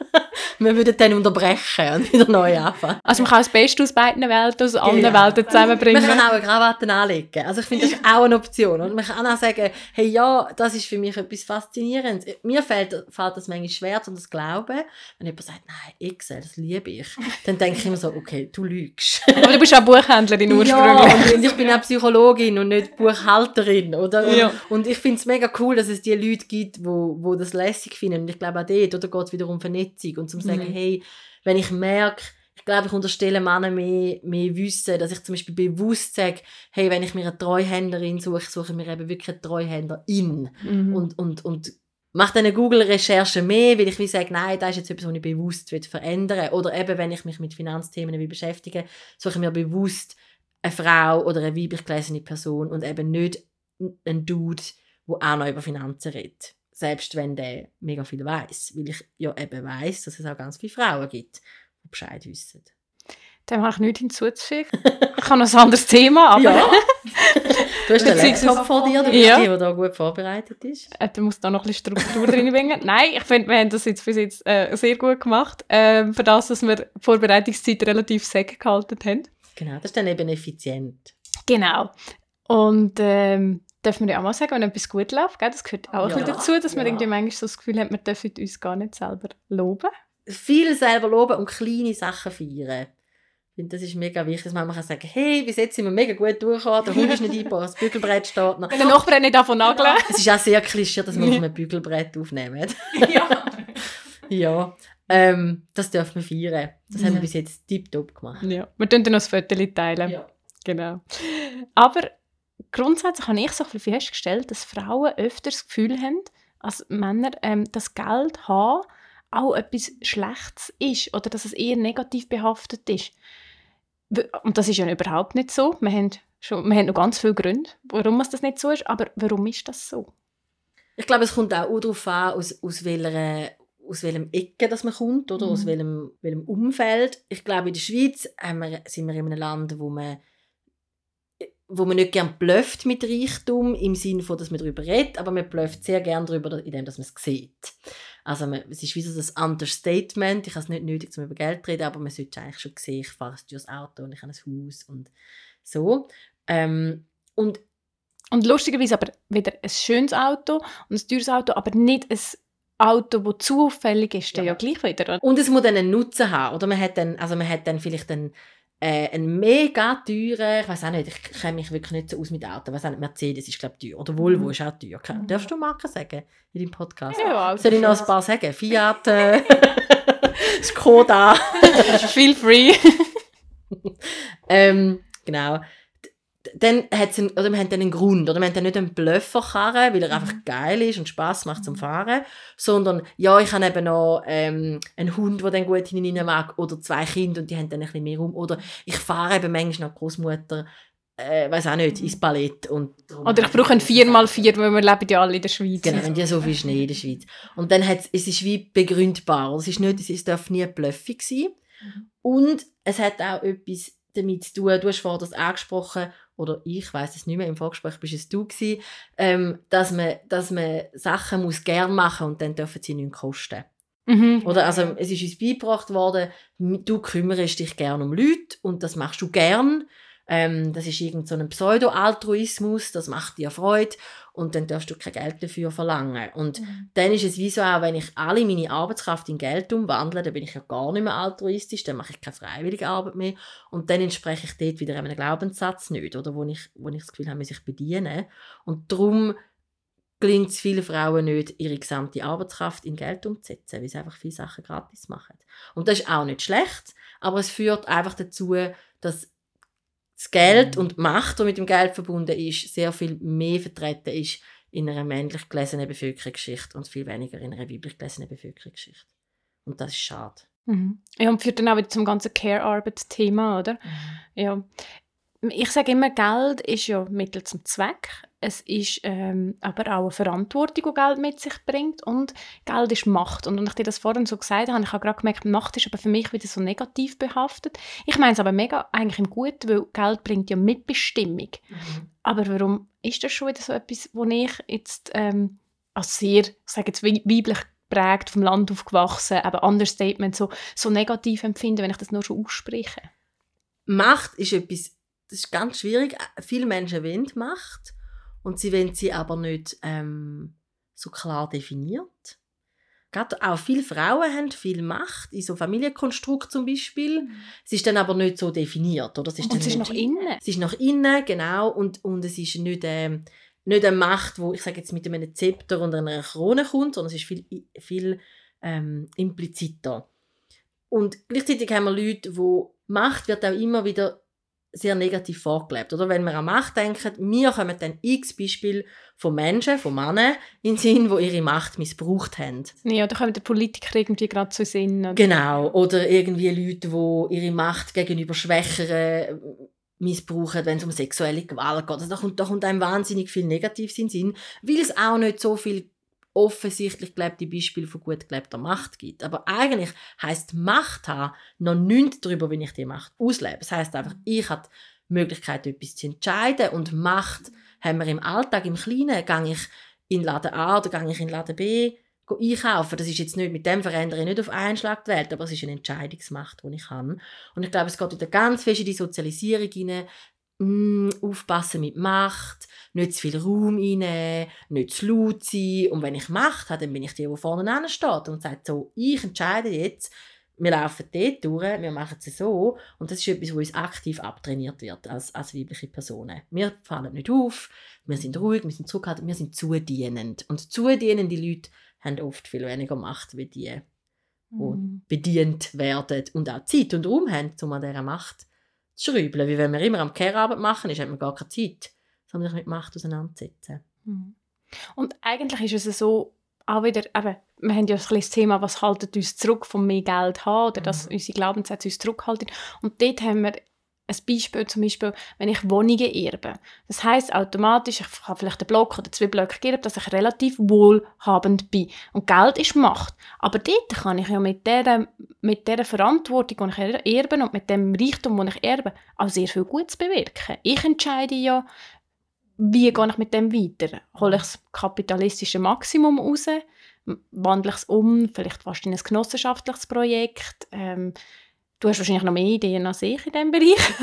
S2: <laughs> wir würden dann unterbrechen und wieder neu anfangen.
S1: Also man kann das Beste aus beiden Welten, aus allen ja. Welten zusammenbringen.
S2: Man kann auch eine Krawatte anlegen. Also ich finde, das ist auch eine Option. Und man kann auch sagen, hey ja, das ist für mich etwas Faszinierendes. Mir fällt, fällt das manchmal schwer, um das zu glauben. Wenn jemand sagt, nein, Excel, das liebe ich, dann denke ich immer so, okay, du lügst.
S1: Aber du bist auch Buchhändlerin ursprünglich.
S2: Ja, und ich bin auch Psychologin und nicht Buchhalterin. Oder? Ja. Und ich finde es mega cool, dass es die Leute gibt, die wo, wo das lässig finden. Und ich glaube auch dort, oder geht es wieder um Vernetzung und zum sagen, mhm. hey, wenn ich merke, ich glaube, ich unterstelle Männer mehr, mehr Wissen, dass ich zum Beispiel bewusst sage, hey, wenn ich mir eine Treuhänderin suche, suche ich mir eben wirklich eine Treuhänderin. Mhm. Und, und, und mache dann eine Google-Recherche mehr, weil ich wie sage, nein, das ist jetzt etwas, was ich bewusst will verändern Oder eben, wenn ich mich mit Finanzthemen wie beschäftige, suche ich mir bewusst eine Frau oder eine weiblich gelesene Person und eben nicht einen Dude, der auch noch über Finanzen redet selbst wenn der mega viel weiß, weil ich ja eben weiß, dass es auch ganz viele Frauen gibt, die Bescheid wissen.
S1: Dem habe ich nichts hinzuzufügen. ich habe noch ein anderes Thema, aber... Ja. <laughs>
S2: Du hast einen Laptop vor dir, du bist ja. die, die da gut vorbereitet ist.
S1: Äh, da muss da noch ein bisschen Struktur reinbringen. <laughs> Nein, ich finde, wir haben das jetzt bis jetzt äh, sehr gut gemacht, äh, für das, dass wir die Vorbereitungszeit relativ säge gehalten haben.
S2: Genau, das ist dann eben effizient.
S1: Genau. Und ähm, dürfen wir ja auch mal sagen, wenn etwas gut läuft. Gell? Das gehört auch ja, dazu, dass man irgendwie manchmal so das Gefühl hat, wir dürfen uns gar nicht selber loben.
S2: Viel selber loben und kleine Sachen feiern. Ich finde, das ist mega wichtig, dass man kann sagen hey, bis jetzt sind wir mega gut durchgekommen, der Hund ist nicht <laughs> eingebaut, das Bügelbrett steht noch.
S1: Der Nachbar nicht davon nageln.
S2: Es ist auch sehr klischee, dass wir auf einem Bügelbrett aufnehmen. <laughs> ja. ja. Ähm, das dürfen wir feiern. Das ja. haben wir bis jetzt tiptop gemacht.
S1: Ja. Wir teilen dann noch das Foto teilen. Ja. Genau. Aber grundsätzlich habe ich so ein bisschen festgestellt, dass Frauen öfter das Gefühl haben, als Männer ähm, das Geld haben auch etwas Schlechtes ist oder dass es eher negativ behaftet ist. Und das ist ja überhaupt nicht so. Wir haben, schon, wir haben noch ganz viele Gründe, warum es das nicht so ist, aber warum ist das so?
S2: Ich glaube, es kommt auch darauf an, aus, aus, welcher, aus welchem Ecke das man kommt oder mhm. aus welchem, welchem Umfeld. Ich glaube, in der Schweiz wir, sind wir in einem Land, wo man wo man nicht gerne blufft mit Reichtum, im Sinne von, dass man darüber redet, aber man blufft sehr gerne darüber, indem man es sieht. Also man, es ist wie so das Understatement, ich habe es nicht nötig, um über Geld zu reden, aber man sollte eigentlich schon sehen, ich fahre ein teures Auto und ich habe ein Haus und so. Ähm, und,
S1: und lustigerweise aber wieder ein schönes Auto und ein teures Auto, aber nicht ein Auto, das zufällig ist, ja. ja gleich wieder.
S2: Und es muss dann einen Nutzen haben, oder man hat dann, also man hat dann vielleicht einen äh, ein mega teurer, ich weiß auch nicht, ich kenne mich wirklich nicht so aus mit Autos, weiß auch nicht, Mercedes ist glaube ich teuer oder Volvo mhm. ist auch teuer. Mhm. Darfst du Marken sagen in deinem Podcast? Ja, Soll ich noch ein paar sagen? Fiat, äh, <laughs> <laughs> Skoda.
S1: Feel free. <laughs>
S2: ähm, genau dann hat's einen, oder wir haben dann einen Grund, oder wir haben dann nicht einen Blöfferkarren, weil er einfach mhm. geil ist und Spaß macht zum. Fahren, sondern ja, ich habe eben noch ähm, einen Hund, der dann gut hinein mag, oder zwei Kinder und die haben dann ein bisschen mehr rum, oder ich fahre eben manchmal noch Großmutter äh, weiß auch nicht, ins Ballett. Und
S1: Oder ich brauche ein 4x4, weil wir leben ja alle in der Schweiz.
S2: Genau, und ja so viel Schnee in der Schweiz. Und dann hat es ist wie begründbar. Es ist nicht, es darf nie bluffig sein. Mhm. Und es hat auch etwas damit zu tun, du hast vorhin das angesprochen, oder ich weiß es nicht mehr, im Vorgespräch bist es du gewesen, ähm, dass, man, dass man Sachen muss gern machen und dann dürfen sie nichts kosten.
S1: Mhm.
S2: Oder also es ist uns beigebracht worden, du kümmerst dich gern um Leute und das machst du gern. Ähm, das ist irgend so ein Pseudo-Altruismus, das macht dir Freude und dann darfst du kein Geld dafür verlangen. Und
S1: Mhm.
S2: dann ist es wie so auch, wenn ich alle meine Arbeitskraft in Geld umwandle, dann bin ich ja gar nicht mehr altruistisch, dann mache ich keine freiwillige Arbeit mehr und dann entspreche ich dort wieder einem Glaubenssatz nicht, oder wo ich, wo ich das Gefühl habe, muss ich bedienen. Und darum gelingt es vielen Frauen nicht, ihre gesamte Arbeitskraft in Geld umzusetzen, weil sie einfach viele Sachen gratis machen. Und das ist auch nicht schlecht, aber es führt einfach dazu, dass das Geld und die Macht, die mit dem Geld verbunden ist, sehr viel mehr vertreten ist in einer männlich gelesenen Bevölkerungsschicht und viel weniger in einer weiblich gelesenen Bevölkerungsschicht. Und das ist schade.
S1: Mhm. Ja, und führt dann auch wieder zum ganzen Care-Arbeit-Thema, oder? Ja. Ich sage immer, Geld ist ja Mittel zum Zweck. Es ist ähm, aber auch eine Verantwortung, die Geld mit sich bringt. Und Geld ist Macht. Und als ich dir das vorhin so gesagt habe, ich habe gerade gemerkt, Macht ist aber für mich wieder so negativ behaftet. Ich meine es aber mega eigentlich im Guten, weil Geld bringt ja Mitbestimmung. Aber warum ist das schon wieder so etwas, wo ich jetzt ähm, als sehr, ich sage jetzt wei- weiblich geprägt, vom Land aufgewachsen, aber Understatement so, so negativ empfinde, wenn ich das nur schon ausspreche?
S2: Macht ist etwas, das ist ganz schwierig. Viele Menschen wollen Macht und sie wollen sie aber nicht ähm, so klar definiert. Gerade auch viele Frauen haben viel Macht, in so Familienkonstrukt zum Beispiel. Es ist dann aber nicht so definiert. Oder? Es ist
S1: Und es ist noch innen.
S2: Es ist nach innen, genau, und, und es ist nicht, ähm, nicht eine Macht, wo ich sage jetzt mit einem Zepter und einer Krone kommt, sondern es ist viel, viel ähm, impliziter. Und gleichzeitig haben wir Leute, wo Macht wird auch immer wieder sehr negativ vorgelebt. Oder wenn wir an Macht denken, mir kommen dann x Beispiele von Menschen, von Männern in den Sinn, die ihre Macht missbraucht haben.
S1: Ja, da kommt der Politiker irgendwie gerade zu Sinn. Oder?
S2: Genau. Oder irgendwie Leute, die ihre Macht gegenüber Schwächeren missbrauchen, wenn es um sexuelle Gewalt geht. Also da, kommt, da kommt einem wahnsinnig viel Negatives in den Sinn, weil es auch nicht so viel offensichtlich gelebte Beispiele von gut gelebter Macht gibt. Aber eigentlich heißt Macht haben noch nichts darüber, wie ich die Macht auslebe. Das heißt einfach, ich habe die Möglichkeit, etwas zu entscheiden und Macht haben wir im Alltag, im Kleinen, gehe ich in Laden A oder gehe ich in Laden B einkaufen. Das ist jetzt nicht, mit dem verändere ich nicht auf einen Schlag die Welt, aber es ist eine Entscheidungsmacht, die ich habe. Und ich glaube, es geht wieder ganz fest in die Sozialisierung hinein, mm, aufpassen mit Macht, nicht zu viel Raum einnehmen, nicht zu laut sein. Und wenn ich Macht habe, dann bin ich die, die vorne steht und sagt so, ich entscheide jetzt, wir laufen dort durch, wir machen es so. Und das ist etwas, wo uns aktiv abtrainiert wird als, als weibliche Personen. Wir fallen nicht auf, wir sind ruhig, wir sind zurückhaltend, wir sind zudienend. Und zudienende Leute haben oft viel weniger Macht wie die, die
S1: Mhm.
S2: bedient werden und auch Zeit und Raum haben, um an dieser Macht zu schrauben. Wie wenn wir immer am Care-Arbeit machen, ist, hat man gar keine Zeit, um sich mit Macht auseinanderzusetzen.
S1: Mhm. Und eigentlich ist es so, auch wieder, eben, wir haben ja ein das Thema, was haltet uns zurück vom mehr Geld haben oder dass
S2: Mhm.
S1: unsere Glaubenssätze uns zurückhalten. Und dort haben wir ein Beispiel, zum Beispiel, wenn ich Wohnungen erbe. Das heißt automatisch, ich habe vielleicht einen Block oder zwei Blöcke geerbt, dass ich relativ wohlhabend bin. Und Geld ist Macht. Aber dort kann ich ja mit dieser, mit dieser Verantwortung, die ich erbe und mit dem Reichtum, den ich erbe, auch sehr viel Gutes bewirken. Ich entscheide ja, wie gehe ich mit dem weiter? Hole ich das kapitalistische Maximum raus? Wandle ich es um? Vielleicht fast in ein genossenschaftliches Projekt? Ähm, du hast wahrscheinlich noch mehr Ideen als ich in diesem Bereich.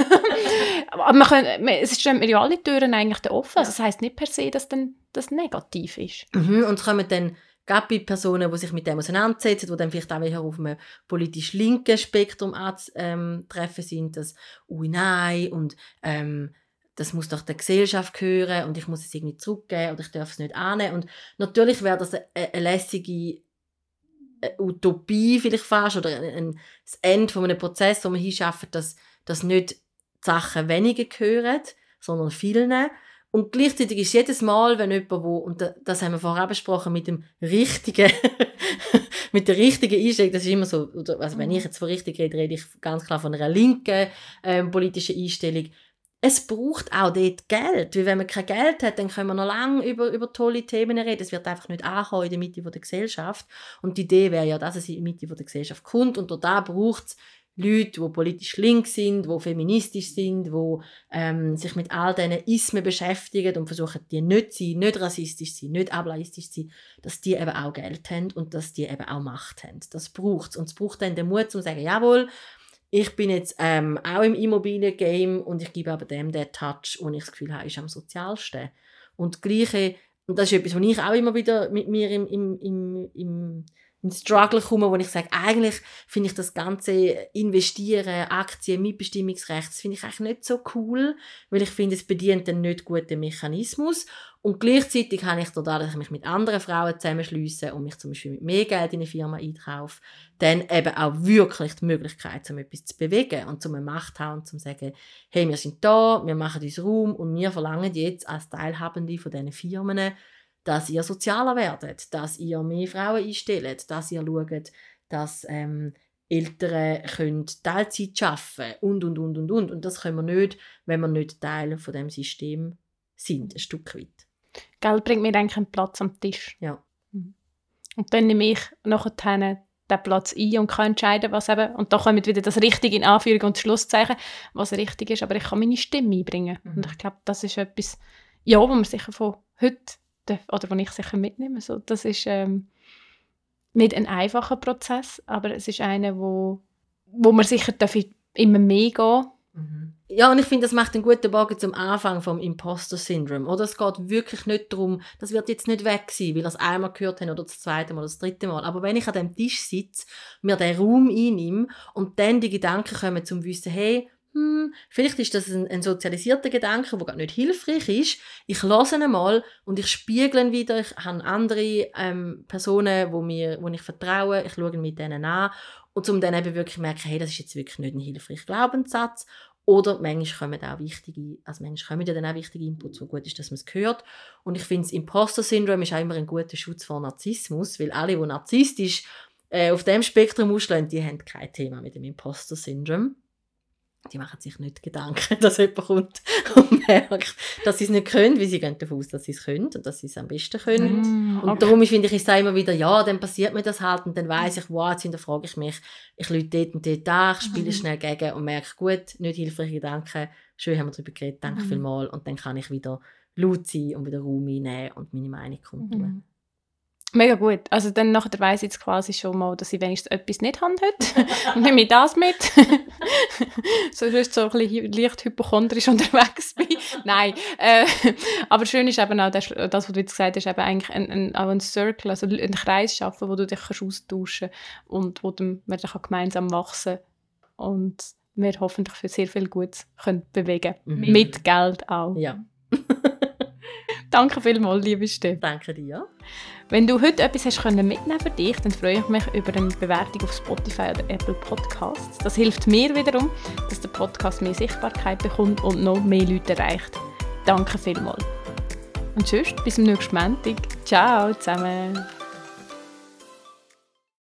S1: <laughs> Aber man kann, man, es stehen mir ja alle Türen eigentlich offen. Also das heisst nicht per se, dass dann das negativ ist.
S2: Mhm. Und es kommen dann gerade Personen, die sich mit dem auseinandersetzen, die dann vielleicht auch auf einem politisch linken Spektrum anzutreffen sind, dass «Ui, nein» und ähm, «das muss doch der Gesellschaft gehören und ich muss es irgendwie zurückgeben oder ich darf es nicht annehmen». Und natürlich wäre das eine, eine lässige Utopie vielleicht fast oder ein, ein, das Ende von einem Prozess, wo man hinschafft, dass, dass nicht die Sachen weniger gehören, sondern vielen. Und gleichzeitig ist jedes Mal, wenn jemand, wo, und das haben wir vorher besprochen, mit dem richtigen, <laughs> mit der richtigen Einstellung, das ist immer so, also wenn ich jetzt von richtig rede, rede ich ganz klar von einer linken ähm, politischen Einstellung. Es braucht auch dort Geld, weil wenn man kein Geld hat, dann können wir noch lange über, über tolle Themen reden. Es wird einfach nicht ankommen in der Mitte der Gesellschaft. Und die Idee wäre ja, dass es in die Mitte der Gesellschaft kommt und da braucht es Leute, die politisch links sind, die feministisch sind, die ähm, sich mit all diesen Ismen beschäftigen und versuchen, die nicht zu sein, nicht rassistisch zu sein, nicht ablaistisch zu sein, dass die eben auch Geld haben und dass die eben auch Macht haben. Das braucht es. Und es braucht dann den Mut, um zu sagen, jawohl, ich bin jetzt ähm, auch im Immobiliengame und ich gebe aber dem den Touch, wo ich das Gefühl habe, ist am sozialsten. Und das Gleiche, und das ist etwas, was ich auch immer wieder mit mir im, im, im, im in Struggle komme, wo ich sage, eigentlich finde ich das ganze Investieren, Aktien, Mitbestimmungsrecht, das finde ich eigentlich nicht so cool, weil ich finde, es bedient einen nicht guten Mechanismus. Und gleichzeitig habe ich dadurch, dass ich mich mit anderen Frauen zusammenschließe und mich zum Beispiel mit mehr Geld in eine Firma einkaufe, dann eben auch wirklich die Möglichkeit, um etwas zu bewegen und zum Macht haben und zu sagen, hey, wir sind da, wir machen uns Raum und wir verlangen jetzt als Teilhabende von diesen Firmen, dass ihr sozialer werdet, dass ihr mehr Frauen einstellt, dass ihr schaut, dass ähm, Eltern können Teilzeit arbeiten und, und, und, und, und. Und das können wir nicht, wenn wir nicht Teil von dem System sind, ein Stück weit.
S1: Geld bringt mir eigentlich einen Platz am Tisch.
S2: Ja.
S1: Mhm. Und dann nehme ich nachher den Platz ein und kann entscheiden, was eben, und da kommt wieder das Richtige in Anführung und Schlusszeichen, was richtig ist, aber ich kann meine Stimme einbringen. Mhm. Und ich glaube, das ist etwas, ja, wo man sicher von heute oder was ich sicher mitnehme. So, das ist ähm, nicht ein einfacher Prozess, aber es ist einer, wo, wo man sicher immer mehr gehen
S2: Ja, und ich finde, das macht einen guten Bogen zum Anfang vom Imposter-Syndrom. Oder es geht wirklich nicht darum, das wird jetzt nicht weg sein, weil es einmal gehört haben oder das zweite Mal oder das dritte Mal. Aber wenn ich an dem Tisch sitze, mir den Raum einnehme und dann die Gedanken kommen zum Wissen, hey, hm, vielleicht ist das ein, ein sozialisierter Gedanke, der nicht hilfreich ist. Ich lasse ihn mal und ich spiegle ihn wieder. Ich habe andere ähm, Personen, wo, mir, wo ich vertraue. Ich schaue ihn mit denen an. Und um dann eben wirklich zu merken, hey, das ist jetzt wirklich nicht ein hilfreicher Glaubenssatz. Oder manchmal kommen auch wichtige, also manchmal kommen ja dann auch wichtige Inputs, wo gut ist, dass man es hört. Und ich finde, das Imposter-Syndrom ist auch immer ein guter Schutz vor Narzissmus, weil alle, die narzisstisch äh, auf dem Spektrum ausschlagen, die haben kein Thema mit dem Imposter-Syndrom die machen sich nicht Gedanken, <laughs> dass jemand kommt <laughs> und merkt, dass sie es nicht können, weil sie gehen davon aus, dass sie es können und dass sie es am besten können. Mm, okay. Und darum finde ich, ich sage immer wieder, ja, dann passiert mir das halt und dann weiß ich, wow, jetzt hinterfrage ich mich, ich lüte dort und dort an, ich spiele mm. schnell gegen und merke, gut, nicht hilfreiche Gedanken, schön haben wir darüber geredet, danke mm. vielmals und dann kann ich wieder laut sein und wieder Raum einnehmen und meine Meinung kundtun. Mm.
S1: Mega gut. Also dann nachher weiss ich jetzt quasi schon mal, dass ich wenigstens etwas nicht habe heute. und <laughs> nehme ich das mit. <laughs> so ist so ein bisschen leicht hypochondrisch unterwegs bin. <laughs> Nein. Äh, aber schön ist eben auch das, das was du jetzt gesagt hast, eben eigentlich ein, ein, auch ein Circle, also einen Kreis schaffen, wo du dich kannst austauschen und wo du, man dann gemeinsam wachsen und wir hoffentlich für sehr viel Gutes können bewegen mhm. Mit Geld auch.
S2: Ja.
S1: Danke vielmals, liebe Steffi.
S2: Danke dir.
S1: Wenn du heute etwas hast können mitnehmen für dich, dann freue ich mich über eine Bewertung auf Spotify oder Apple Podcasts. Das hilft mir wiederum, dass der Podcast mehr Sichtbarkeit bekommt und noch mehr Leute erreicht. Danke vielmals. Und tschüss, bis zum nächsten Montag. Ciao zusammen.